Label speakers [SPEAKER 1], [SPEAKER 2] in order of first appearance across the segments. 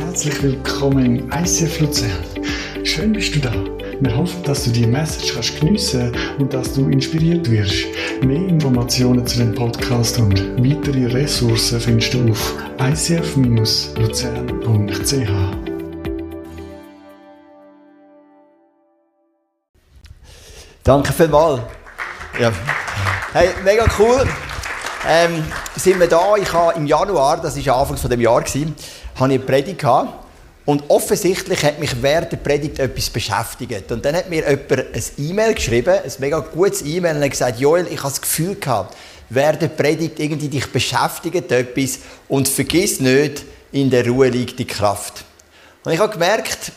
[SPEAKER 1] Herzlich willkommen im ICF Luzern. Schön bist du da. Wir hoffen, dass du die Message kannst geniessen und dass du inspiriert wirst. Mehr Informationen zu dem Podcast und weitere Ressourcen findest du auf icf-luzern.ch.
[SPEAKER 2] Danke vielmals. Ja. Hey, mega cool. Ähm, sind wir da? Ich habe im Januar, das war Anfang des Jahres, habe ich eine Predigt gehabt. Und offensichtlich hat mich während der Predigt etwas beschäftigt. Und dann hat mir jemand ein E-Mail geschrieben, ein mega gutes E-Mail, und hat gesagt, Joel, ich habe das Gefühl gehabt, während der Predigt irgendwie dich beschäftigt etwas und vergiss nicht, in der Ruhe liegt die Kraft. Und ich habe gemerkt,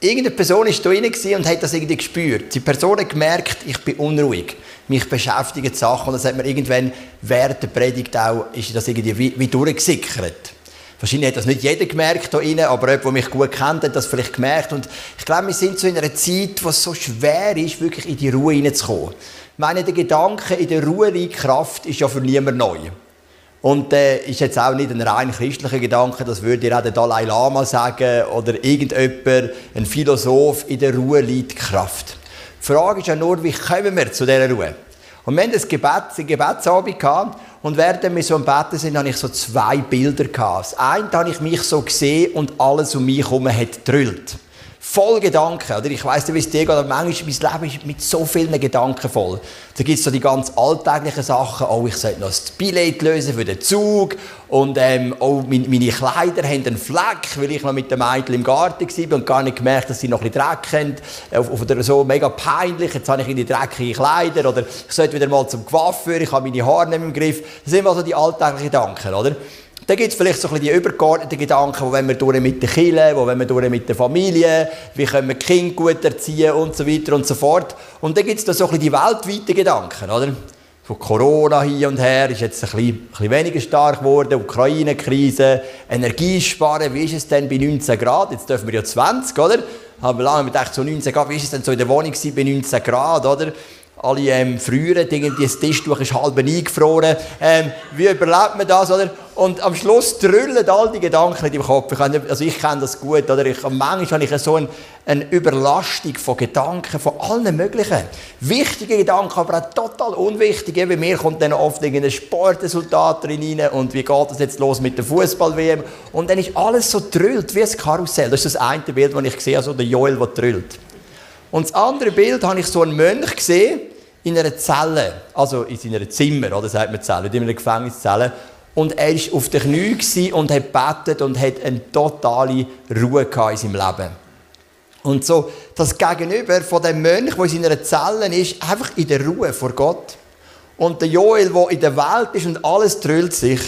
[SPEAKER 2] irgendeine Person war da drin und hat das irgendwie gespürt. Die Person hat gemerkt, ich bin unruhig mich beschäftigen Sachen. Und das hat mir irgendwann während der Predigt auch, ist das irgendwie wie, wie durchgesickert. Wahrscheinlich hat das nicht jeder gemerkt hier innen, aber jemand, der mich gut kennt, hat das vielleicht gemerkt. Und ich glaube, wir sind so in einer Zeit, wo es so schwer ist, wirklich in die Ruhe hineinzukommen. Ich meine, der Gedanke, in der Ruhe liegt Kraft, ist ja für niemand neu. Und äh, ist jetzt auch nicht ein rein christlicher Gedanke, das würde dir auch der Dalai Lama sagen oder irgendjemand, ein Philosoph, in der Ruhe liegt Kraft. Die Frage ist ja nur, wie kommen wir zu dieser Ruhe? Und wir hatten ein Gebet, ein Gebetsabend gehabt, und während wir so am Betten sind, hatte ich so zwei Bilder gehabt. Das eine habe ich mich so gesehen und alles um mich herum hat drüllt voll Gedanken. Oder ich weiss nicht, wie es dir geht, aber manchmal mein Leben ist mit so vielen Gedanken voll. Da gibt es so die ganz alltäglichen Sachen. Oh, ich sollte noch das Billett lösen für den Zug. Und ähm, oh, meine, meine Kleider haben einen Fleck, weil ich noch mit dem Mädchen im Garten war und gar nicht gemerkt, dass sie noch ein bisschen Dreck haben. Oder so mega peinlich. Jetzt habe ich in die dreckigen Kleider. Oder ich sollte wieder mal zum Coiffeur, ich habe meine Haare nicht im Griff. Das sind immer so die alltäglichen Gedanken, oder? Dann gibt es vielleicht so ein bisschen die übergeordneten Gedanken, wo wenn wir durch mit den Kindern, wo wenn wir durch mit der Familie, wie können wir Kinder gut erziehen und so weiter und so fort. Und dann gibt es da so ein bisschen die weltweiten Gedanken, oder? Von Corona hier und her ist jetzt ein bisschen, ein bisschen weniger stark geworden, Ukraine-Krise, Energiesparen, wie ist es denn bei 19 Grad? Jetzt dürfen wir ja 20, oder? Haben wir lange gedacht, so 19 Grad, wie ist es denn so in der Wohnung bei 19 Grad, oder? Alle ähm, frieren, das Tischtuch ist halb eingefroren. Ähm, wie überlebt man das, oder? Und am Schluss drüllen all die Gedanken in deinem Kopf. Ich, also ich kenne das gut, oder? Ich, manchmal habe ich so ein, eine Überlastung von Gedanken, von allen möglichen. Wichtige Gedanken, aber auch total unwichtige. Bei mir kommt dann oft ein Sportresultat rein und wie geht das jetzt los mit der Fußball-WM? Und dann ist alles so drüllt wie ein Karussell. Das ist das eine Bild, das ich sehe, also der Joel, der drüllt. Und das andere Bild habe ich so einen Mönch gesehen, in einer Zelle, also in seiner Zimmer, oder sagt man Zelle, in einer Gefängniszelle. Und er war auf den Knien und hat betet und hat eine totale Ruhe in seinem Leben. Und so, das Gegenüber von dem Mönch, der in seiner Zelle ist, einfach in der Ruhe vor Gott. Und der Joel, der in der Welt ist und alles drüllt sich.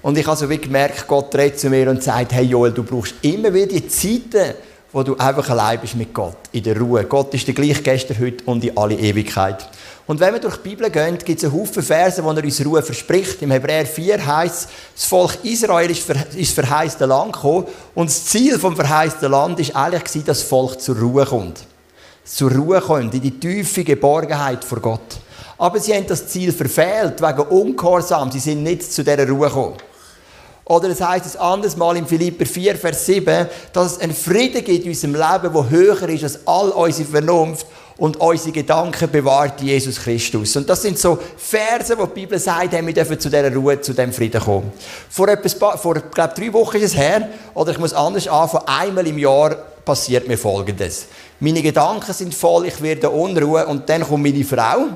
[SPEAKER 2] Und ich habe so wie gemerkt, Gott redet zu mir und sagt, hey Joel, du brauchst immer wieder die Zeiten, wo du einfach allein bist mit Gott, in der Ruhe. Gott ist der gleiche gestern, heute und in alle Ewigkeit. Und wenn wir durch die Bibel gehen, gibt es einen Haufen Verse, wo er uns Ruhe verspricht. Im Hebräer 4 heißt das Volk Israel ist ins verheißte Land gekommen und das Ziel vom verheißten Land ist eigentlich dass das Volk zur Ruhe kommt. Zur Ruhe kommt, in die tiefe Geborgenheit vor Gott. Aber sie haben das Ziel verfehlt wegen Ungehorsam. Sie sind nicht zu dieser Ruhe gekommen. Oder es heißt es anders mal in Philipper 4, Vers 7, dass es einen Frieden gibt in unserem Leben, der höher ist als all unsere Vernunft und unsere Gedanken bewahrt Jesus Christus. Und das sind so Verse, wo die Bibel sagt, hey, wir dürfen zu dieser Ruhe, zu diesem Frieden kommen. Vor, etwas, vor glaube drei Wochen ist es her, oder ich muss anders anfangen, einmal im Jahr passiert mir Folgendes. Meine Gedanken sind voll, ich werde unruhe und dann kommt meine Frau,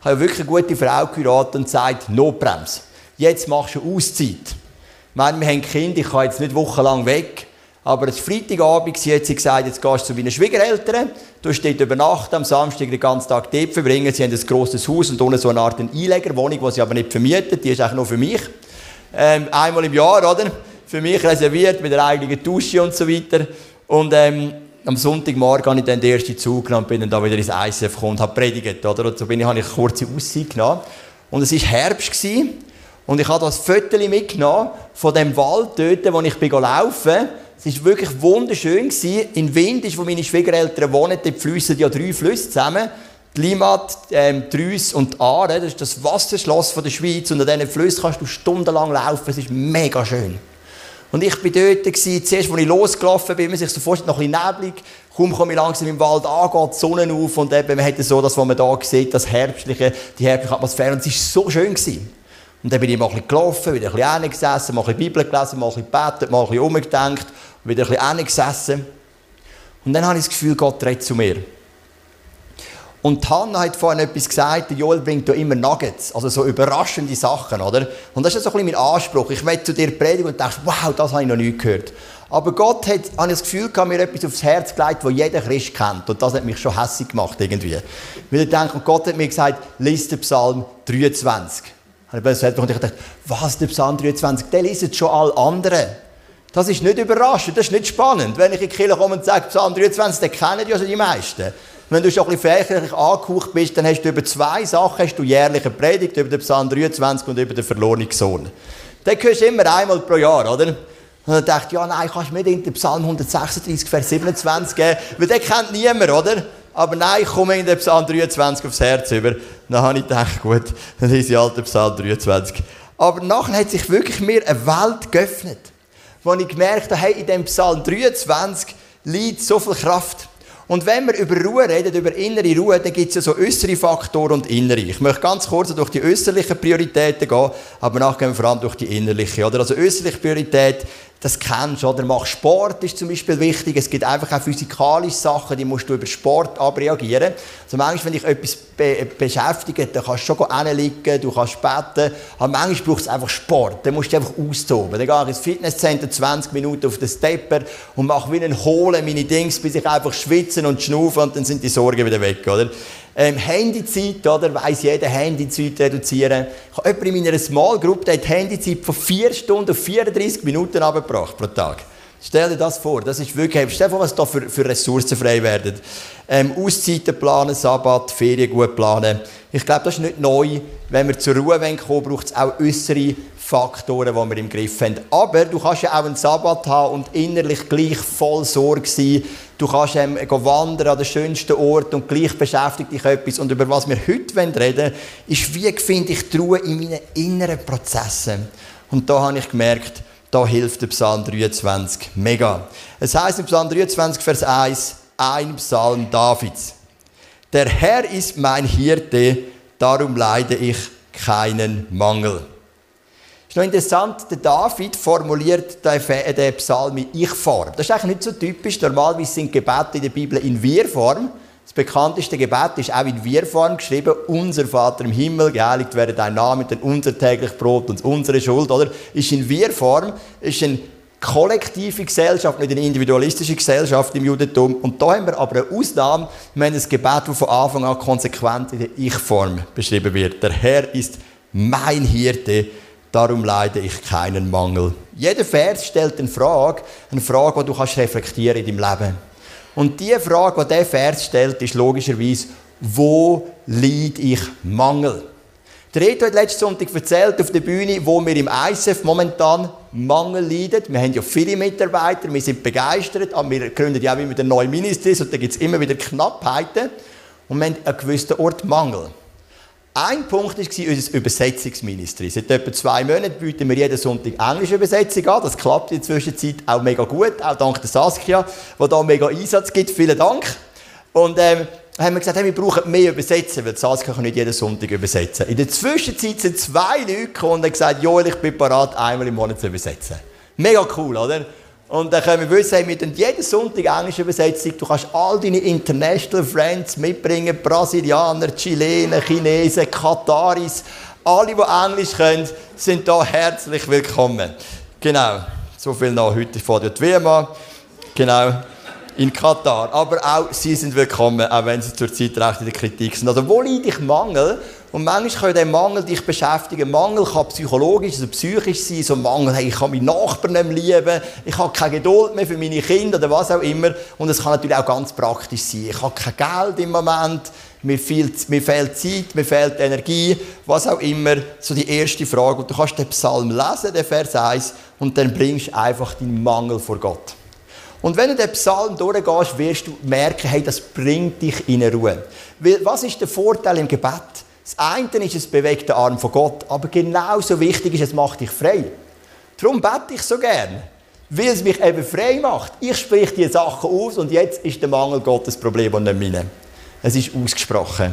[SPEAKER 2] ich habe wirklich eine gute Frau geheiratet und sagt, Notbremse. Jetzt machst du Auszeit. Ich meine, wir haben Kinder, ich kann jetzt nicht wochenlang weg. Aber es Freitagabend, sie hat sie gesagt, jetzt gehst du zu meinen Schwiegereltern, du dort übernachten, am Samstag den ganzen Tag dort verbringen. Sie haben ein grosses Haus und unten so eine Art Einlegerwohnung, die sie aber nicht vermieten, die ist eigentlich nur für mich. Ähm, einmal im Jahr, oder? Für mich reserviert, mit einer eigenen Dusche und so weiter. Und ähm, am Sonntagmorgen habe ich dann den ersten Zug genommen und bin dann da wieder ins ICF gekommen und habe predigt, oder? Und so bin ich, habe ich eine kurze Aussicht genommen. Und es war Herbst. Gewesen. Und ich habe das Foto mitgenommen von dem Wald dort, wo ich laufen Es war wirklich wunderschön. In Wind wo meine Schwiegereltern wohnen, dort fließen ja drei Flüsse zusammen. Die Limat, ähm, die Rüss und Aare. Das ist das Wasserschloss von der Schweiz. Und an diesen Flüssen kannst du stundenlang laufen. Es ist mega schön. Und ich war dort, gewesen, zuerst, als ich losgelaufen bin, man sich so vorstellt, noch ein bisschen neblig, kaum komme ich langsam im Wald an, geht die Sonne auf und eben, man hat so das, was man da sieht, das herbstliche, die herbstliche Atmosphäre und es war so schön. Gewesen. Und dann bin ich mal ein bisschen gelaufen, wieder ein bisschen hingesessen, mal ein bisschen Bibel gelesen, mal ein bisschen gebetet, mal ein bisschen umgedenkt wieder ein bisschen hingesessen. Und dann habe ich das Gefühl, Gott redet zu mir. Und Hannah hat vorhin etwas gesagt, Joel bringt da immer Nuggets, also so überraschende Sachen, oder? Und das ist so ein bisschen mein Anspruch. Ich möchte zu dir predigen und denkst, wow, das habe ich noch nie gehört. Aber Gott hat, habe ich das Gefühl gehabt, mir etwas aufs Herz gelegt, das jeder Christ kennt. Und das hat mich schon hässlich gemacht, irgendwie. Weil ich denke, Gott hat mir gesagt, lies den Psalm 23. Und ich dachte, was, der Psalm 23? Den lesen schon alle anderen. Das ist nicht überraschend, das ist nicht spannend. Wenn ich in die Kirche komme und sage, Psalm 23, den kennen ja schon die meisten. Wenn du schon ein bisschen fächerlich angehaucht bist, dann hast du über zwei Sachen hast du jährliche Predigt, über den Psalm 23 und über den verlorenen Sohn. Den hörst du immer einmal pro Jahr, oder? Und dann dachte ich, ja nein, kannst du mir den Psalm 136, Vers 27 geben, weil den kennt niemand, oder? Aber nein, ich komme in den Psalm 23 aufs Herz über. Dann habe ich gedacht, gut, dann ist ich den Psalm 23. Aber nachher hat sich wirklich mir eine Welt geöffnet, wo ich gemerkt habe, hey, in dem Psalm 23 liegt so viel Kraft. Und wenn wir über Ruhe reden, über innere Ruhe, dann gibt es ja so äußere Faktoren und innere. Ich möchte ganz kurz durch die äußerlichen Prioritäten gehen, aber nachher gehen wir vor allem durch die innerliche. Oder? Also äußerliche Priorität, das kennst oder? Mach Sport ist zum Beispiel wichtig. Es gibt einfach auch physikalische Sachen, die musst du über Sport abreagieren. Also manchmal, wenn dich etwas be beschäftigt, dann kannst du schon hinliegen, du kannst beten, aber manchmal braucht es einfach Sport. Dann musst du einfach austoben. Dann gehe ich ins Fitnesscenter 20 Minuten auf den Stepper und mache wie einen Holen meine Dings, bis ich einfach schwitze und schnaufe und dann sind die Sorgen wieder weg, oder? Ähm, Handyzeit, oder? Weiss jeder, Handyzeit reduzieren. Ich habe jemanden in meiner Small Group, der hat die Handyzeit von 4 Stunden auf 34 Minuten abgebracht pro Tag. Stell dir das vor, das ist wirklich, stell dir vor, was da für, für Ressourcen frei werden. Ähm, Auszeiten planen, Sabbat, Ferien gut planen. Ich glaube, das ist nicht neu. Wenn wir zur Ruhe kommen braucht es auch äußere Faktoren, die wir im Griff haben. Aber du kannst ja auch einen Sabbat haben und innerlich gleich voll Sorge sein. Du kannst ähm, wandern an den schönsten Ort und gleich beschäftigt dich etwas. Und über was wir heute reden wollen, ist, wie finde ich die Ruhe in meinen inneren Prozessen. Und da habe ich gemerkt, da hilft der Psalm 23 mega. Es heißt im Psalm 23, Vers 1, ein Psalm Davids. Der Herr ist mein Hirte, darum leide ich keinen Mangel. Ist noch interessant, der David formuliert den Psalm in Ich-Form. Das ist eigentlich nicht so typisch. Normalerweise sind Gebete in der Bibel in Wir-Form. Das bekannteste Gebet ist auch in Wir-Form geschrieben. Unser Vater im Himmel, geheiligt werde dein Name, denn unser täglich Brot und unsere Schuld, oder? Ist in Wir-Form, ist eine kollektive Gesellschaft, nicht eine individualistische Gesellschaft im Judentum. Und da haben wir aber eine Ausnahme. Wir haben ein Gebet, das von Anfang an konsequent in der Ich-Form beschrieben wird. Der Herr ist mein Hirte Darum leide ich keinen Mangel. Jeder Vers stellt eine Frage, eine Frage, die du kannst reflektieren in deinem Leben. Und die Frage, die dieser Vers stellt, ist logischerweise, wo leide ich Mangel? Der Reto hat letzten Sonntag erzählt auf der Bühne, wo wir im ISF momentan Mangel leiden. Wir haben ja viele Mitarbeiter, wir sind begeistert, aber wir gründen ja auch wieder neue Ministries und da gibt es immer wieder Knappheiten. Und wir haben einen gewissen Ort Mangel. Ein Punkt war unser Übersetzungsministerium. Seit etwa zwei Monaten bieten wir jeden Sonntag englische Übersetzung an. Das klappt in der Zwischenzeit auch mega gut, auch dank der Saskia, die da mega Einsatz gibt. Vielen Dank. Und ähm, haben wir gesagt, hey, wir brauchen mehr Übersetzer, weil Saskia kann nicht jeden Sonntag übersetzen. In der Zwischenzeit sind zwei Leute gekommen und haben gesagt, Joel, ich bin bereit, einmal im Monat zu übersetzen. Mega cool, oder? Und dann können wir wissen, wir tun jeden Sonntag englische Übersetzung. Du kannst all deine International Friends mitbringen. Brasilianer, Chilenen, Chinesen, Kataris. Alle, die Englisch können, sind da herzlich willkommen. Genau. So viel noch heute vor der WM. Genau. In Katar. Aber auch sie sind willkommen, auch wenn sie zurzeit recht in der Kritik sind. Also, wo liegt ich Mangel? Und manchmal kann der Mangel dich beschäftigen. Mangel kann psychologisch, also psychisch sein. So Mangel, hey, ich kann meinen Nachbarn nicht mehr lieben, ich habe keine Geduld mehr für meine Kinder oder was auch immer. Und es kann natürlich auch ganz praktisch sein. Ich habe kein Geld im Moment, mir fehlt, mir fehlt Zeit, mir fehlt Energie, was auch immer. So die erste Frage. Und du kannst den Psalm lesen, den Vers 1, und dann bringst du einfach deinen Mangel vor Gott. Und wenn du den Psalm durchgehst, wirst du merken, hey, das bringt dich in Ruhe. Weil, was ist der Vorteil im Gebet? Das eine ist, es bewegt den Arm von Gott, aber genauso wichtig ist, es macht dich frei. Darum bete ich so gern. weil es mich eben frei macht. Ich spreche diese Sachen aus und jetzt ist der Mangel Gottes Problem und nicht meine. Es ist ausgesprochen.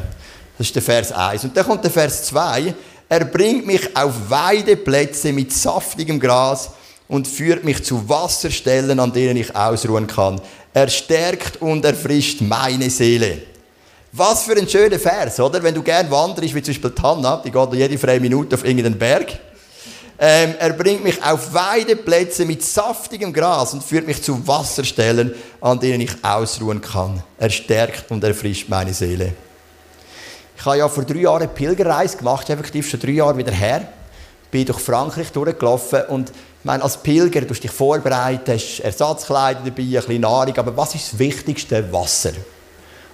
[SPEAKER 2] Das ist der Vers 1. Und dann kommt der Vers 2. Er bringt mich auf Weideplätze mit saftigem Gras und führt mich zu Wasserstellen, an denen ich ausruhen kann. Er stärkt und erfrischt meine Seele. Was für ein schöner Vers, oder? Wenn du gern wanderst, wie zum Beispiel Tanna, die geht jede freie Minute auf irgendeinen Berg. Ähm, er bringt mich auf Weideplätze mit saftigem Gras und führt mich zu Wasserstellen, an denen ich ausruhen kann. Er stärkt und erfrischt meine Seele. Ich habe ja vor drei Jahren eine Pilgerreise gemacht, effektiv schon drei Jahre wieder her. Bin durch Frankreich durchgelaufen und meine, als Pilger, du dich vorbereitet, hast Ersatzkleider dabei, ein bisschen Nahrung, aber was ist das Wichtigste? Wasser.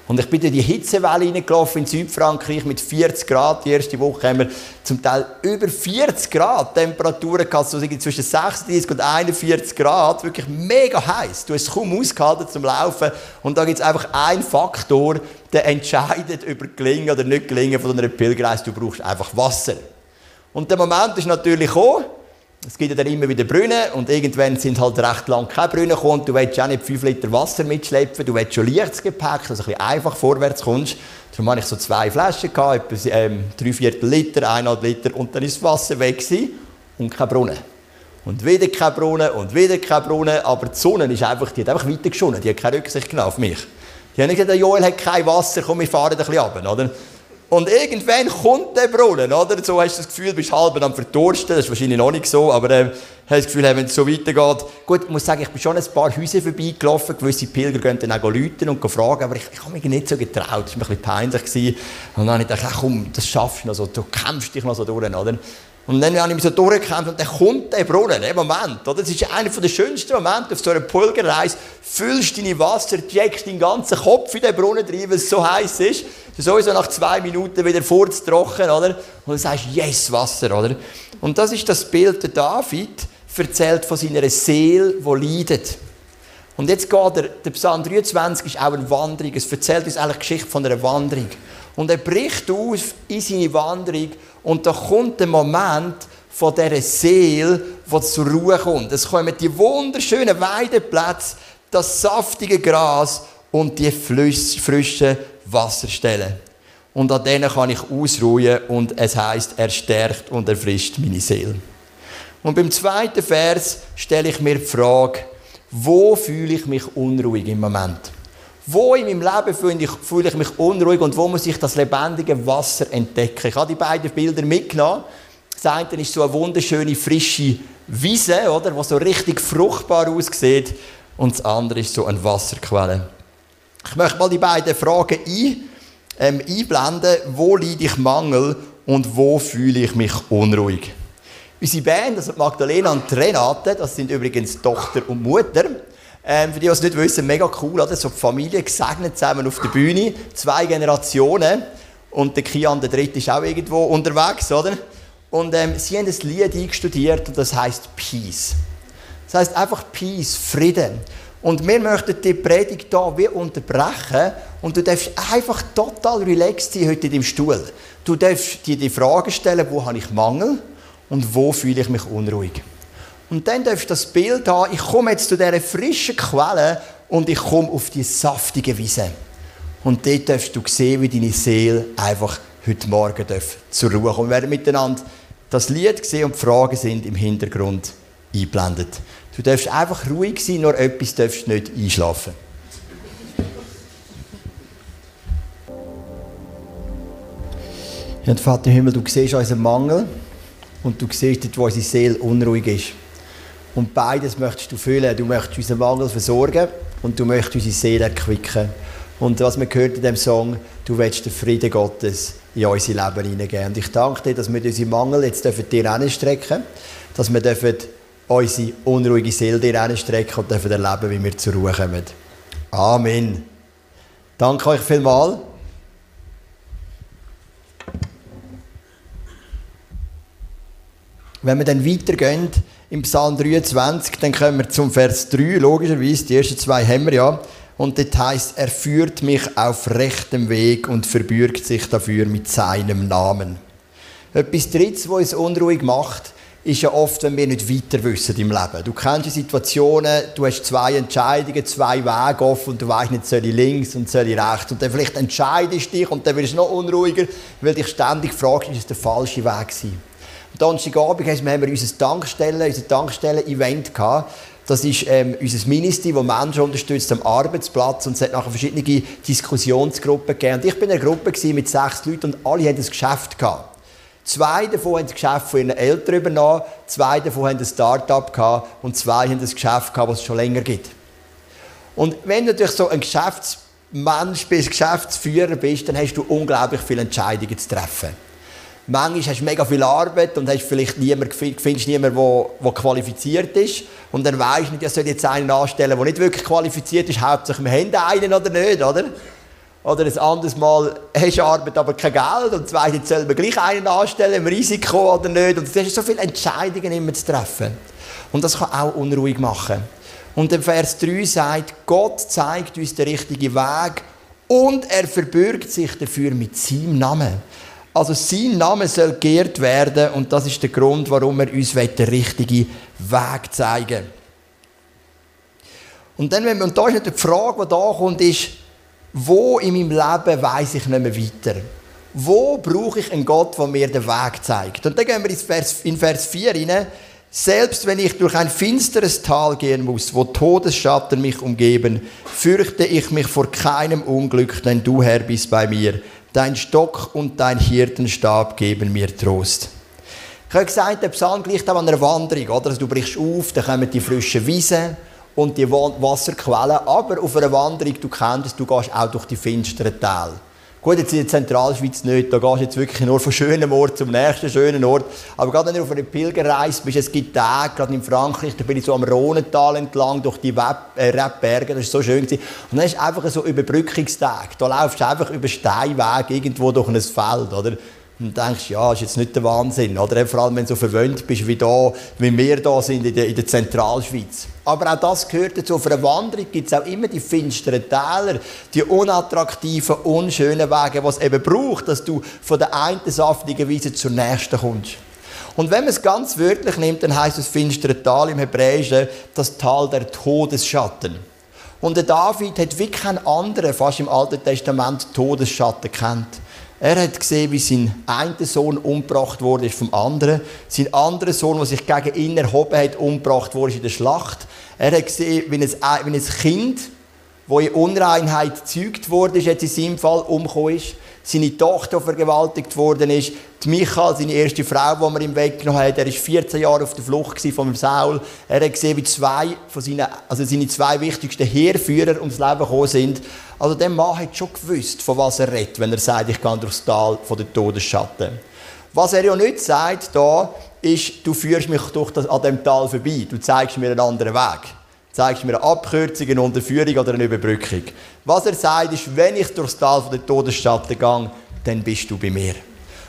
[SPEAKER 2] Und ich bin in die Hitzewelle reingelaufen in Südfrankreich mit 40 Grad. Die erste Woche haben wir zum Teil über 40 Grad Temperaturen gehabt, so zwischen 36 und 41 Grad. Wirklich mega heiß. Du hast es kaum ausgehalten zum Laufen. Und da gibt es einfach einen Faktor, der entscheidet über Gelingen oder nicht Gelingen von einer Pilgerreise. Du brauchst einfach Wasser. Und der Moment ist natürlich gekommen, es gibt ja dann immer wieder Brunnen und irgendwann sind halt recht lang keine Brunnen gekommen du willst auch nicht 5 Liter Wasser mitschleppen, du willst schon leichtes Gepäck, dass du ein bisschen einfach vorwärts kommst. Darum hatte ich so zwei Flaschen, gehabt, etwa ähm, drei Viertel Liter, eineinhalb Liter und dann ist das Wasser weg gewesen und kein Brunnen. Und wieder kein Brunnen und wieder kein Brunnen, aber die Sonne ist einfach, die hat einfach weitergeschonnen, die hat keine Rücksicht genommen auf mich. Die haben nicht gesagt, Joel hat kein Wasser, komm, wir fahren ein bisschen runter, oder? Und irgendwann kommt der Brunnen, oder? So hast du das Gefühl, du bist halb am Verdursten. Das ist wahrscheinlich noch nicht so, aber äh, hast das Gefühl, wenn es so weitergeht. Gut, ich muss sagen, ich bin schon ein paar Häuser vorbeigelaufen. Gewisse Pilger gehen dann auch läuten und fragen, aber ich, ich habe mich nicht so getraut. Das war mir ein bisschen peinlich. Und dann habe ich gedacht, komm, das schaffst du noch so, du kämpfst dich noch so durch, oder? Und dann habe ich mich so durchgekämpft und dann kommt der Brunnen, der Moment, oder? Das ist einer der schönsten Momente auf so einer Pilgerreise. Füllst deine Wasser, jackst deinen ganzen Kopf in den Brunnen rein, weil es so heiß ist. Du sowieso nach zwei Minuten wieder furztrocken, oder? Und du sagst, yes, Wasser, oder? Und das ist das Bild, der David erzählt von seiner Seele, die leidet. Und jetzt geht der, der Psalm 23 ist auch eine Wanderung. Es erzählt uns eigentlich die Geschichte von einer Wanderung. Und er bricht aus in seine Wanderung und da kommt der Moment von dieser Seele, die zur Ruhe kommt. Es kommen die wunderschönen Weideplätze, das saftige Gras und die frischen Wasserstellen. Und an denen kann ich ausruhen und es heißt, er stärkt und erfrischt meine Seele. Und beim zweiten Vers stelle ich mir die Frage, wo fühle ich mich unruhig im Moment? Wo in meinem Leben fühle ich, fühle ich mich unruhig und wo muss ich das lebendige Wasser entdecken? Ich habe die beiden Bilder mitgenommen. Das eine ist so eine wunderschöne, frische Wiese, oder, die so richtig fruchtbar aussieht. Und das andere ist so eine Wasserquelle. Ich möchte mal die beiden Fragen ein, ähm, einblenden. Wo leide ich Mangel und wo fühle ich mich unruhig? Unsere Band, also Magdalena und Renate, das sind übrigens Tochter und Mutter, ähm, für die, die es nicht wissen, mega cool, oder? So die Familie gesegnet zusammen auf der Bühne, zwei Generationen. Und der Kian, der dritte, ist auch irgendwo unterwegs, oder? Und ähm, sie haben ein Lied eingestudiert und das heißt Peace. Das heißt einfach Peace, Frieden. Und wir möchten die Predigt hier wie unterbrechen und du darfst einfach total relaxed sein heute in deinem Stuhl. Du darfst dir die Frage stellen, wo habe ich Mangel und wo fühle ich mich unruhig. Und dann darfst du das Bild haben, ich komme jetzt zu dieser frischen Quelle und ich komme auf die saftige Wiese. Und dort darfst du sehen, wie deine Seele einfach heute Morgen zur Ruhe kommt. Wir werden miteinander das Lied sehen und die Fragen sind im Hintergrund eingeblendet. Du darfst einfach ruhig sein, nur etwas darfst nicht einschlafen. Ja, Vater im Himmel, du siehst unseren Mangel und du siehst dort, wo unsere Seele unruhig ist. Und beides möchtest du füllen. Du möchtest unseren Mangel versorgen und du möchtest unsere Seele erquicken. Und was man gehört in diesem Song, du willst den Frieden Gottes in unser Leben hineingeben. Und ich danke dir, dass wir unseren Mangel jetzt dir hinstrecken dass wir dürfen unsere unruhige Seele dir hinstrecken und dürfen erleben, wie wir zur Ruhe kommen. Amen. Danke euch vielmals. Wenn wir dann weitergehen, im Psalm 23, dann kommen wir zum Vers 3, logischerweise, die ersten zwei haben wir ja. Und das heißt, er führt mich auf rechtem Weg und verbürgt sich dafür mit seinem Namen. Etwas Drittes, was uns unruhig macht, ist ja oft, wenn wir nicht weiter wissen im Leben. Du kennst die Situationen, du hast zwei Entscheidungen, zwei Wege offen und du weißt nicht, soll ich links und soll ich rechts. Und dann vielleicht entscheidest du dich und dann wirst du noch unruhiger, weil dich ständig fragst, ist es der falsche Weg gewesen. Donnerstagabend haben wir unser Tankstellen, unser Tankstellen-Event gehabt. Das ist ähm, unser Ministry, das Menschen unterstützt am Arbeitsplatz und es hat nachher verschiedene Diskussionsgruppen gegeben. Und ich bin in einer Gruppe mit sechs Leuten und alle hatten ein Geschäft gehabt. Zwei davon haben das Geschäft von ihren Eltern übernommen, zwei davon haben ein Start-up gehabt und zwei haben ein Geschäft gehabt, das es schon länger gibt. Und wenn du natürlich so ein Geschäftsmensch bist, Geschäftsführer bist, dann hast du unglaublich viele Entscheidungen zu treffen. Manchmal hast du mega viel Arbeit und hast vielleicht niemand, findest niemanden, der, der qualifiziert ist. Und dann weisst du nicht, ja, soll jetzt einen anstellen, der nicht wirklich qualifiziert ist. Hauptsächlich, wir haben einen oder nicht, oder? Oder ein anderes Mal hast du Arbeit, aber kein Geld. Und zweitens soll man gleich einen anstellen, im Risiko oder nicht. Und es ist so viele Entscheidungen immer zu treffen. Und das kann auch unruhig machen. Und im Vers 3 sagt, Gott zeigt uns den richtigen Weg und er verbürgt sich dafür mit seinem Namen. Also sein Name soll geehrt werden und das ist der Grund, warum er uns den richtigen Weg zeigen will. Und dann, wenn wir, und da ist die Frage, die da kommt, ist, wo in meinem Leben weiß ich nicht mehr weiter? Wo brauche ich einen Gott, der mir den Weg zeigt? Und dann gehen wir in Vers, in Vers 4 rein. Selbst wenn ich durch ein finsteres Tal gehen muss, wo Todesschatten mich umgeben, fürchte ich mich vor keinem Unglück, denn du Herr bist bei mir. Dein Stock und dein Hirtenstab geben mir Trost. Ich habe gesagt, der Psalm gleicht auch an einer Wanderung. Oder? Also du brichst auf, dann kommen die frischen Wiesen und die Wasserquellen. Aber auf einer Wanderung, du kennst es, du gehst auch durch die finsteren Täler. Gut, jetzt in der Zentralschweiz nicht, da gehst du jetzt wirklich nur von schönem Ort zum nächsten schönen Ort. Aber gerade wenn du auf einer Pilgerreise bist, es gibt Tage, gerade in Frankreich, da bin ich so am Rhonental entlang, durch die Web äh, Rebberge, das ist so schön gewesen. Und dann ist einfach so Überbrückungstag. Da laufst du einfach über Steinweg irgendwo durch ein Feld, oder? Und denkst, ja, ist jetzt nicht der Wahnsinn. Oder vor allem, wenn du so verwöhnt bist, wie, da, wie wir da sind in der, in der Zentralschweiz. Aber auch das gehört dazu. Auf einer Wanderung gibt es auch immer die finsteren Täler, die unattraktiven, unschönen Wege, die es eben braucht, dass du von der einen saftigen Wiese zur nächsten kommst. Und wenn man es ganz wörtlich nimmt, dann heißt das finstere Tal im Hebräischen das Tal der Todesschatten. Und der David hat wie kein anderer fast im Alten Testament Todesschatten kennt. Er hat gesehen, wie sein einer Sohn umgebracht wurde vom anderen. Sein anderer Sohn, der sich gegen ihn erhoben hat, umgebracht wurde in der Schlacht. Er hat gesehen, wie ein, wie ein Kind, das in Unreinheit gezeugt wurde, jetzt in seinem Fall umgekommen ist. Seine Tochter vergewaltigt worden ist. Die Michael, seine erste Frau, die man ihm weggenommen hat. Er war 14 Jahre auf der Flucht von Saul. Er hat gesehen, wie zwei von seinen, also seine zwei wichtigsten Heerführer ums Leben gekommen sind. Also der Mann hat schon gewusst, von was er redet, wenn er sagt, ich gehe durchs Tal von der Todesschatten. Was er ja nicht sagt da, ist, du führst mich durch das, an dem Tal vorbei. Du zeigst mir einen anderen Weg. Zeigst mir eine Abkürzung, eine Unterführung oder eine Überbrückung. Was er sagt, ist, wenn ich durchs Tal von der Todesschatten gehe, dann bist du bei mir.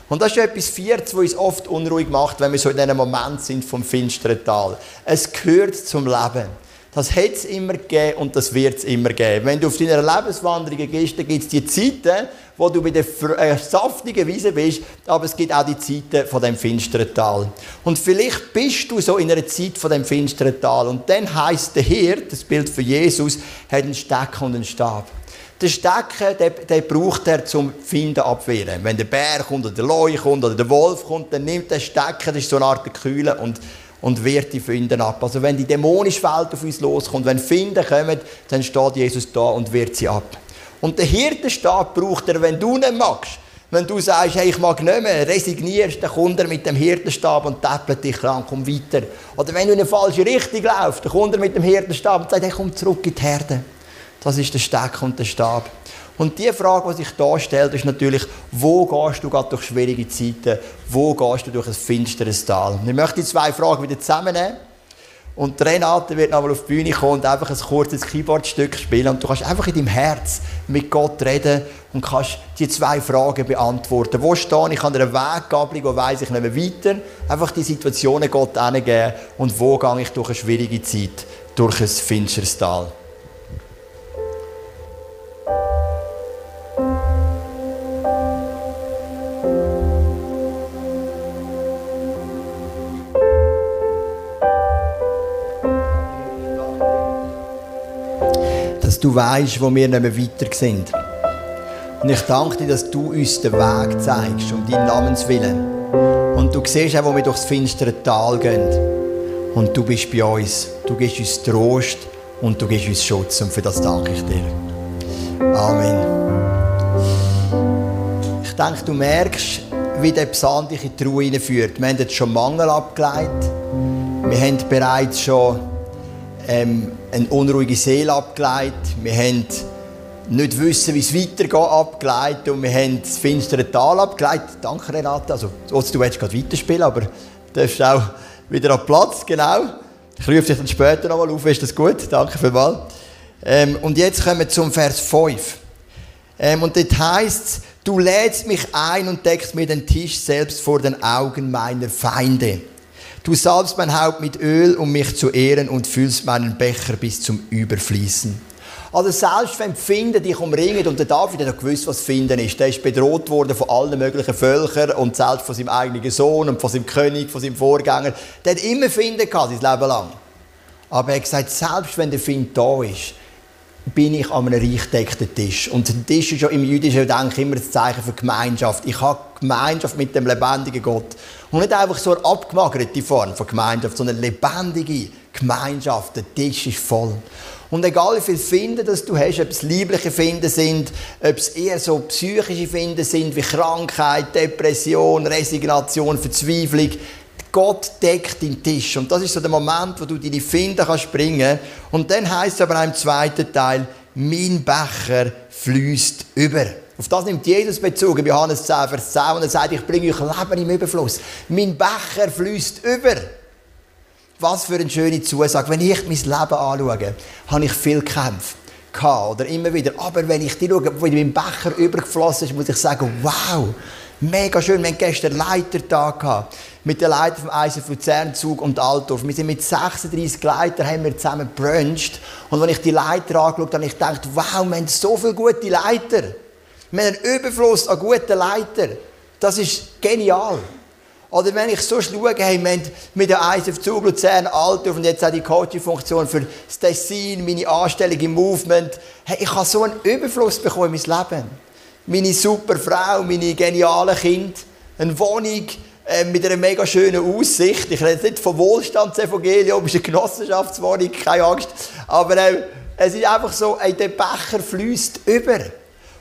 [SPEAKER 2] Und das ist etwas Viertes, was uns oft unruhig macht, wenn wir so in diesem Moment sind vom finsteren Tal. Es gehört zum Leben. Das hat es immer gegeben und das wird es immer geben. Wenn du auf deiner Lebenswanderung gehst, dann gibt es die Zeiten, wo du bei der äh, saftigen Wiese bist, aber es gibt auch die Zeiten von dem finsteren Tal. Und vielleicht bist du so in einer Zeit von dem finsteren Tal und dann heißt der Herr, das Bild für Jesus, hat einen Steck und einen Stab. Der Stecken, den, den braucht er zum Finden abwehren. Wenn der Bär kommt oder der Leu kommt oder der Wolf kommt, dann nimmt der Stecken, das ist so eine Art Kühle und und wehrt die Finden ab. Also wenn die dämonische Welt auf uns loskommt, wenn Finden kommen, dann steht Jesus da und wehrt sie ab. Und der Hirtenstab braucht er, wenn du nicht magst. Wenn du sagst, hey, ich mag nicht mehr, resignierst, dann kommt er mit dem Hirtenstab und täppelt dich an, komm weiter. Oder wenn du in eine falsche Richtung laufst, dann kommt er mit dem Hirtenstab und sagt, hey, komm zurück in die Herde. Das ist der Steck und der Stab. Und die Frage, die sich da stellt, ist natürlich, wo gehst du gerade durch schwierige Zeiten? Wo gehst du durch ein finsteres Tal? Und ich möchte die zwei Fragen wieder zusammennehmen. Und Renate wird nochmal auf die Bühne kommen und einfach ein kurzes Keyboardstück spielen. Und du kannst einfach in deinem Herz mit Gott reden und kannst die zwei Fragen beantworten. Wo stehe ich an einer Weggabelung, wo weiss ich nicht mehr weiter? Einfach die Situationen Gott hingeben. Und wo gehe ich durch eine schwierige Zeit, durch ein finsteres Tal? Du weißt, wo wir nicht mehr weiter sind. Und ich danke dir, dass du uns den Weg zeigst, um deinen Namenswillen. Und du siehst auch, wo wir durchs finstere Tal gehen. Und du bist bei uns. Du gibst uns Trost und du gibst uns Schutz. Und für das danke ich dir. Amen. Ich denke, du merkst, wie der Psalm dich in die Ruhe hineinführt. Wir haben jetzt schon Mangel abgeleitet. Wir haben bereits schon ähm, eine unruhige Seele abgeleitet. Wir haben nicht wissen, wie es weitergeht, abgeleitet. Und wir haben das finstere Tal abgeleitet. Danke, Renate. Also, du willst gerade weiterspielen, aber du darfst auch wieder an Platz, genau. Ich rufe dich dann später nochmal auf, ist das gut? Danke vielmals. Ähm, und jetzt kommen wir zum Vers 5. Ähm, und dort heisst es, du lädst mich ein und deckst mir den Tisch selbst vor den Augen meiner Feinde. Du salbst mein Haupt mit Öl, um mich zu ehren und füllst meinen Becher bis zum Überfließen. Also selbst wenn Finden dich umringen, und der David hat gewusst, was Finden ist, der ist bedroht worden von allen möglichen Völkern und selbst von seinem eigenen Sohn und von seinem König, von seinem Vorgänger. Der hat immer Finden gehabt, sein Leben lang. Aber er hat gesagt, selbst wenn der Find da ist, bin ich an einem reich gedeckten Tisch. Und der Tisch ist ja im jüdischen Denken immer das Zeichen für Gemeinschaft. Ich habe Gemeinschaft mit dem lebendigen Gott. Und nicht einfach so eine abgemagerte Form von Gemeinschaft, sondern eine lebendige Gemeinschaft. Der Tisch ist voll. Und egal wie viel Finden du hast, ob es liebliche Finden sind, ob es eher so psychische Finden sind, wie Krankheit, Depression, Resignation, Verzweiflung, Gott deckt den Tisch. Und das ist so der Moment, wo du deine Finden kannst bringen. Und dann heißt es aber im zweiten Teil, mein Becher fließt über. Auf das nimmt Jesus Bezug in Johannes 10, Vers 10 und er sagt, ich bringe euch Leben im Überfluss. Mein Becher fließt über. Was für eine schöne Zusage. Wenn ich mein Leben anschaue, habe ich viel gekämpft. Oder immer wieder. Aber wenn ich die schaue, wo mein Becher übergeflossen ist, muss ich sagen, wow, Mega schön. Wir hatten gestern Leitertag gehabt. Mit den Leitern vom ISF Luzernzug und Altdorf. Wir sind mit 36 Leitern haben wir zusammen gebruncht. Und wenn ich die Leiter angeschaut habe, habe ich gedacht, wow, wir haben so viele gute Leiter. Wir haben einen Überfluss an guten Leitern. Das ist genial. Oder wenn ich so schaue, hey, wir haben mit der ISF Zug Luzern, Altdorf und jetzt auch die Coaching-Funktion für das Dessin, meine Anstellung im Movement. Hey, ich habe so einen Überfluss bekommen in mein Leben meine super Frau, meine genialen Kinder, eine Wohnung äh, mit einer mega schönen Aussicht. Ich rede nicht von Wohlstandsevangelium, es ist eine Genossenschaftswohnung, keine Angst. Aber äh, es ist einfach so, ey, der Becher fließt über.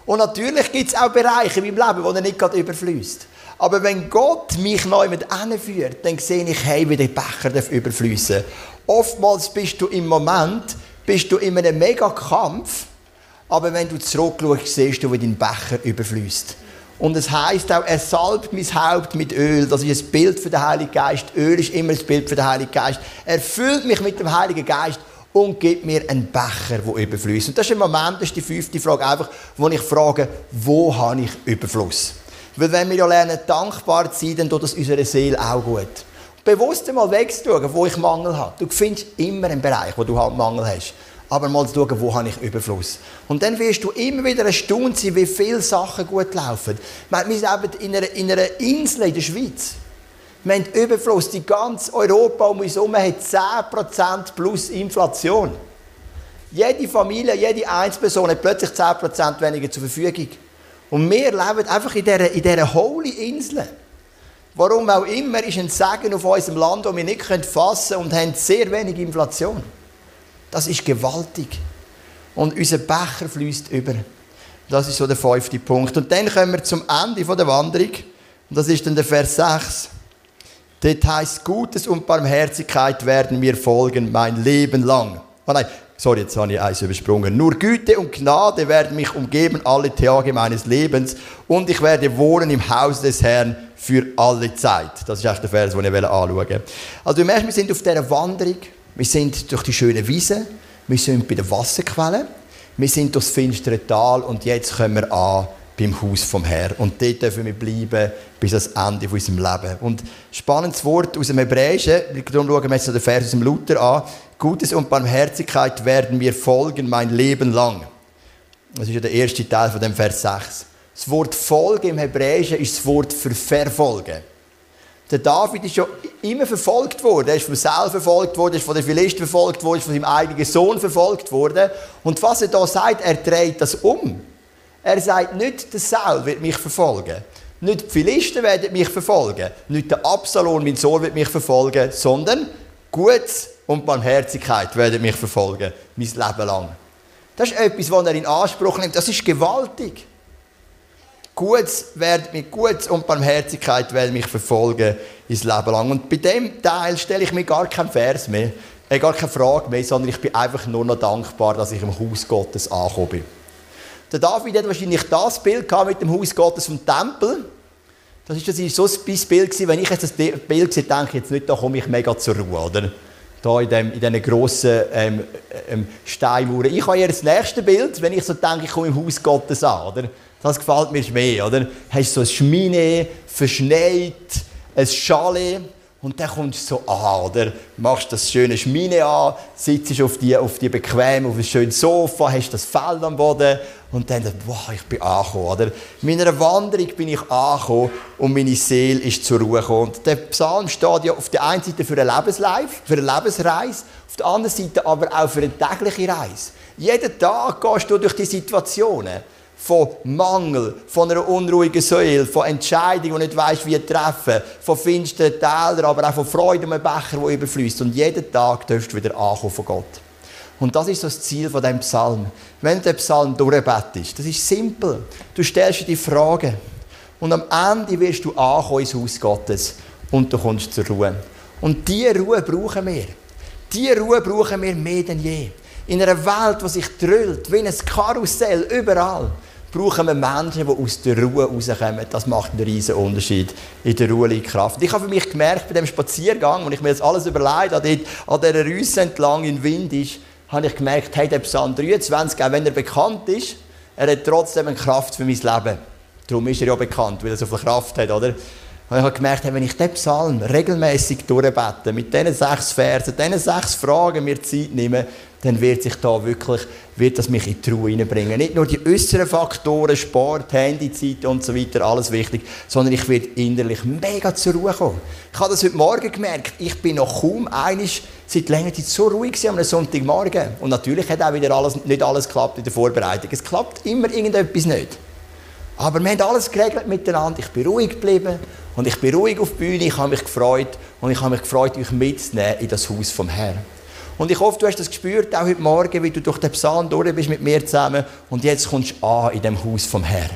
[SPEAKER 2] Und natürlich gibt es auch Bereiche in meinem Leben, wo er nicht gerade überfließt. Aber wenn Gott mich neu mit führt, dann sehe ich, hey, wie der Becher überfließen Oftmals bist du im Moment, bist du in einem mega Kampf, aber wenn du zurückschaust, siehst du, wie dein Becher überfließt. Und es heißt auch, er salbt mein Haupt mit Öl. Das ist ein Bild für den Heiligen Geist. Öl ist immer ein Bild für den Heiligen Geist. Er füllt mich mit dem Heiligen Geist und gibt mir einen Becher, der überfließt. Und das ist im Moment, das ist die fünfte Frage, einfach, wo ich frage, wo habe ich Überfluss? Weil wenn wir ja lernen, dankbar zu sein, dann tut das unserer Seele auch gut. Bewusst einmal wegzuschauen, wo ich Mangel habe. Du findest immer einen Bereich, wo du halt Mangel hast aber mal zu schauen, wo habe ich Überfluss. Und dann wirst du immer wieder erstaunt sein, wie viele Sachen gut laufen. Wir sind in einer, in einer Insel in der Schweiz. Wir haben Überfluss. Die ganze Europa um uns herum hat 10% plus Inflation. Jede Familie, jede Einzelperson hat plötzlich 10% weniger zur Verfügung. Und wir leben einfach in dieser, in dieser holy Insel. Warum auch immer ist ein Segen auf unserem Land, das wir nicht fassen können und haben sehr wenig Inflation. Das ist gewaltig. Und unser Becher fließt über. Das ist so der fünfte Punkt. Und dann kommen wir zum Ende der Wanderung. Und das ist dann der Vers 6. Dort heißt Gutes und Barmherzigkeit werden mir folgen mein Leben lang. Oh nein, sorry, jetzt habe ich eins übersprungen. Nur Güte und Gnade werden mich umgeben alle Tage meines Lebens und ich werde wohnen im Haus des Herrn für alle Zeit. Das ist echt der Vers, den ich anschauen will. Also du merkst, wir sind auf dieser Wanderung wir sind durch die schönen Wiesen, wir sind bei den Wasserquellen, wir sind durchs finstere Tal und jetzt kommen wir an beim Haus vom Herrn. Und dort dürfen wir bleiben bis ans Ende unseres Lebens. Und spannendes Wort aus dem Hebräischen, darum schauen wir jetzt den Vers aus dem Luther an. Gutes und Barmherzigkeit werden mir folgen mein Leben lang. Das ist ja der erste Teil von dem Vers 6. Das Wort folgen im Hebräischen ist das Wort für verfolgen. Der David ist ja immer verfolgt worden. Er ist vom Saul verfolgt worden, ist von den Philisten verfolgt worden, ist von seinem eigenen Sohn verfolgt worden. Und was er da sagt, er dreht das um. Er sagt nicht, der Saul wird mich verfolgen. Nicht die Philisten werden mich verfolgen. Nicht der Absalom, mein Sohn, wird mich verfolgen. Sondern Gutes und Barmherzigkeit werden mich verfolgen. Mein Leben lang. Das ist etwas, was er in Anspruch nimmt. Das ist gewaltig. Gutes werden mit Gutes und Barmherzigkeit werden mich verfolgen ins Leben lang. Und bei dem Teil stelle ich mir gar keinen Vers mehr, äh, gar keine Frage mehr, sondern ich bin einfach nur noch dankbar, dass ich im Haus Gottes angekommen bin. Der David hat wahrscheinlich das Bild mit dem Haus Gottes vom Tempel. Das ist, das ist so ein Bild. Wenn ich jetzt das Bild sehe, denke ich jetzt nicht, da komme ich mega zur Ruhe, oder? Da in, dem, in diesen grossen ähm, ähm, Steinmauern. Ich habe eher das nächste Bild, wenn ich so denke, ich komme im Haus Gottes an, oder? Das gefällt mir mehr, oder? Hast so ein Schmine, verschneit, ein Chalet und dann kommst du so an, oder? Machst das schöne Schmine an, sitzt auf die, auf die bequem, auf ein schönes Sofa, hast das Fell am Boden und dann, wow, ich bin angekommen, oder? In meiner Wanderung bin ich angekommen und meine Seele ist zur Ruhe gekommen. Und der Psalm steht ja auf der einen Seite für eine Lebenslife, für eine Lebensreise, auf der anderen Seite aber auch für eine tägliche Reise. Jeden Tag gehst du durch die Situationen von Mangel, von einer unruhigen Seele, von Entscheidungen, die nicht weißt, wie treffen, von finsteren Tälern, aber auch von Freude um einen Becher, der überfließt. Und jeden Tag darfst du wieder ankommen von Gott. Und das ist das Ziel von dem Psalm. Wenn du den Psalm durchbettest, das ist simpel. Du stellst dir die Frage und am Ende wirst du ankommen ins Haus Gottes und du kommst zur Ruhe. Und diese Ruhe brauchen wir. Diese Ruhe brauchen wir mehr denn je. In einer Welt, die sich drüllt, wie ein Karussell, überall brauchen wir Menschen, die aus der Ruhe rauskommen. Das macht einen riesen Unterschied in der Ruhe liegt Kraft. Ich habe für mich gemerkt, bei dem Spaziergang, wo ich mir jetzt alles überlegt habe, an dieser Rüsse entlang in Wind ist, habe ich gemerkt, hey, der Psalm 23, auch wenn er bekannt ist, er hat trotzdem eine Kraft für mein Leben. Darum ist er ja bekannt, weil er so viel Kraft hat, oder? Und ich habe gemerkt, wenn ich diesen Psalm regelmäßig durchbete, mit diesen sechs Versen, diesen sechs Fragen mir Zeit nehme, dann wird sich da wirklich, wird das mich in die Ruhe hineinbringen. Nicht nur die äußeren Faktoren, Sport, Handyzeit und so weiter, alles wichtig, sondern ich werde innerlich mega zur Ruhe kommen. Ich habe das heute Morgen gemerkt, ich bin noch kaum einig seit längerer Zeit so ruhig am Sonntagmorgen. Und natürlich hat auch wieder alles, nicht alles geklappt in der Vorbereitung. Es klappt immer irgendetwas nicht. Aber wir haben alles geregelt miteinander. Ich bin ruhig geblieben und ich bin ruhig auf die Bühne. Ich habe mich gefreut und ich habe mich gefreut, euch mitzunehmen in das Haus vom Herrn. Und ich hoffe, du hast das gespürt, auch heute Morgen, wie du durch den Psalm durch bist mit mir zusammen und jetzt kommst du an in dem Haus vom Herrn.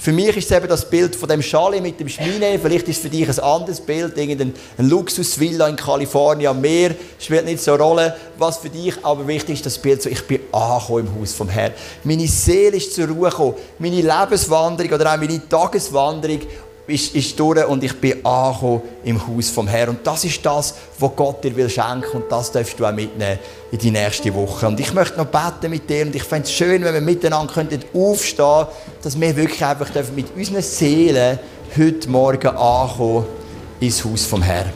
[SPEAKER 2] Für mich ist es eben das Bild von dem Schale mit dem Schmine. Vielleicht ist es für dich ein anderes Bild, irgendein Luxusvilla in Kalifornien am Meer. Spielt nicht so eine Rolle. Was für dich aber wichtig ist, das Bild so, ich bin angekommen im Haus vom Herrn. Meine Seele ist zur Ruhe gekommen. Meine Lebenswanderung oder auch meine Tageswanderung ist, ist durch und ich bin angekommen im Haus vom Herrn. Und das ist das, was Gott dir will schenken und das darfst du auch mitnehmen in die nächste Woche. Und ich möchte noch beten mit dir und ich fände es schön, wenn wir miteinander könnten aufstehen dass wir wirklich einfach mit unseren Seelen heute Morgen ankommen ins Haus vom Herrn.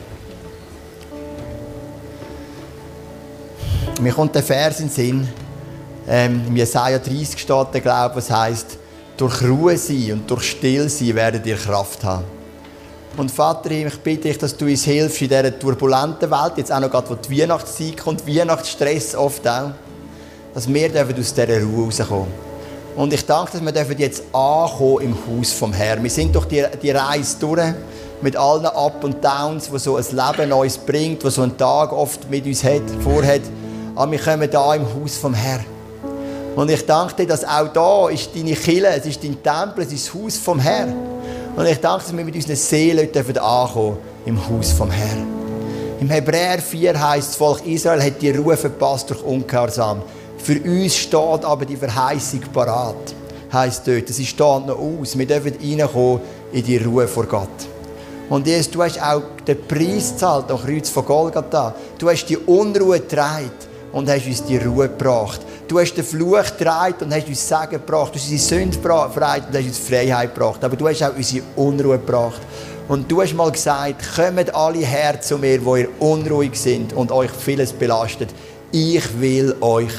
[SPEAKER 2] Mir kommt der Vers in den Sinn, ähm, im Jesaja 30 steht der Glaube, was heisst, durch Ruhe sein und durch Stillsein werdet ihr Kraft haben. Und Vater, ich bitte dich, dass du uns hilfst in dieser turbulenten Welt, jetzt auch noch gerade, wo die Weihnachtszeit kommt, Weihnachtsstress oft auch, dass wir dürfen aus dieser Ruhe rauskommen. Und ich danke, dass wir jetzt ankommen im Haus vom Herrn. Wir sind durch die, die Reise durch, mit allen Up und Downs, wo so ein Leben uns bringt, wo so ein Tag oft mit uns hat, vorhat. Aber wir kommen da im Haus vom Herrn. Und ich danke dir, dass auch da ist deine Kille, es ist dein Tempel, es ist das Haus vom Herrn. Und ich danke, dass wir mit unseren Seelen dürfen im Haus vom Herrn. Im Hebräer 4 heißt das Volk Israel hat die Ruhe verpasst durch Ungehorsam. Für uns steht aber die Verheißung parat. Heißt dort, es steht noch aus. Wir dürfen reinkommen in die Ruhe vor Gott. Und Jesus, du hast auch den Preis gezahlt am Kreuz von Golgatha. Du hast die Unruhe getragen und hast uns die Ruhe gebracht. Du hast den Fluch getragen und hast uns Segen gebracht. Du hast unsere Sünde befreit und hast uns Freiheit gebracht. Aber du hast auch unsere Unruhe gebracht. Und du hast mal gesagt, kommt alle her zu mir, wo ihr unruhig sind und euch vieles belastet. Ich will euch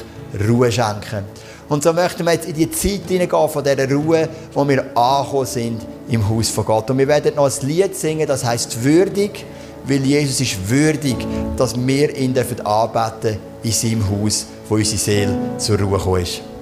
[SPEAKER 2] Ruhe schenken. Und so möchten wir jetzt in die Zeit hineingehen von dieser Ruhe, wo wir angekommen sind im Haus von Gott. Und wir werden noch ein Lied singen, das heißt würdig, weil Jesus ist würdig, dass wir ihn anbeten dürfen in seinem Haus, wo unsere Seele zur Ruhe gekommen.